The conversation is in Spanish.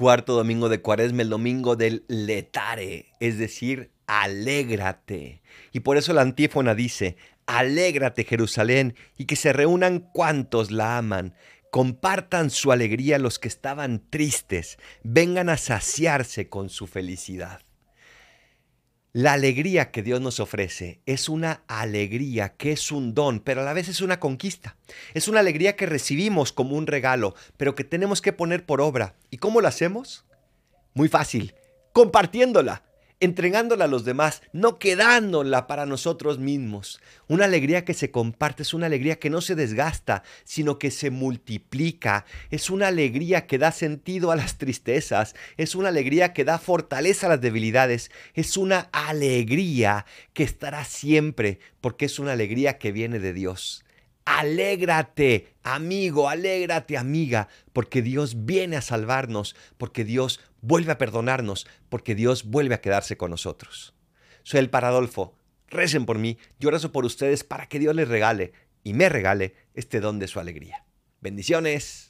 Cuarto domingo de Cuaresma, el domingo del letare, es decir, alégrate. Y por eso la antífona dice, alégrate Jerusalén y que se reúnan cuantos la aman. Compartan su alegría los que estaban tristes, vengan a saciarse con su felicidad. La alegría que Dios nos ofrece es una alegría que es un don, pero a la vez es una conquista. Es una alegría que recibimos como un regalo, pero que tenemos que poner por obra. ¿Y cómo lo hacemos? Muy fácil, compartiéndola entregándola a los demás, no quedándola para nosotros mismos. Una alegría que se comparte es una alegría que no se desgasta, sino que se multiplica. Es una alegría que da sentido a las tristezas, es una alegría que da fortaleza a las debilidades, es una alegría que estará siempre, porque es una alegría que viene de Dios. Alégrate, amigo, alégrate, amiga, porque Dios viene a salvarnos, porque Dios vuelve a perdonarnos, porque Dios vuelve a quedarse con nosotros. Soy el Paradolfo. Recen por mí, yo rezo por ustedes para que Dios les regale y me regale este don de su alegría. Bendiciones.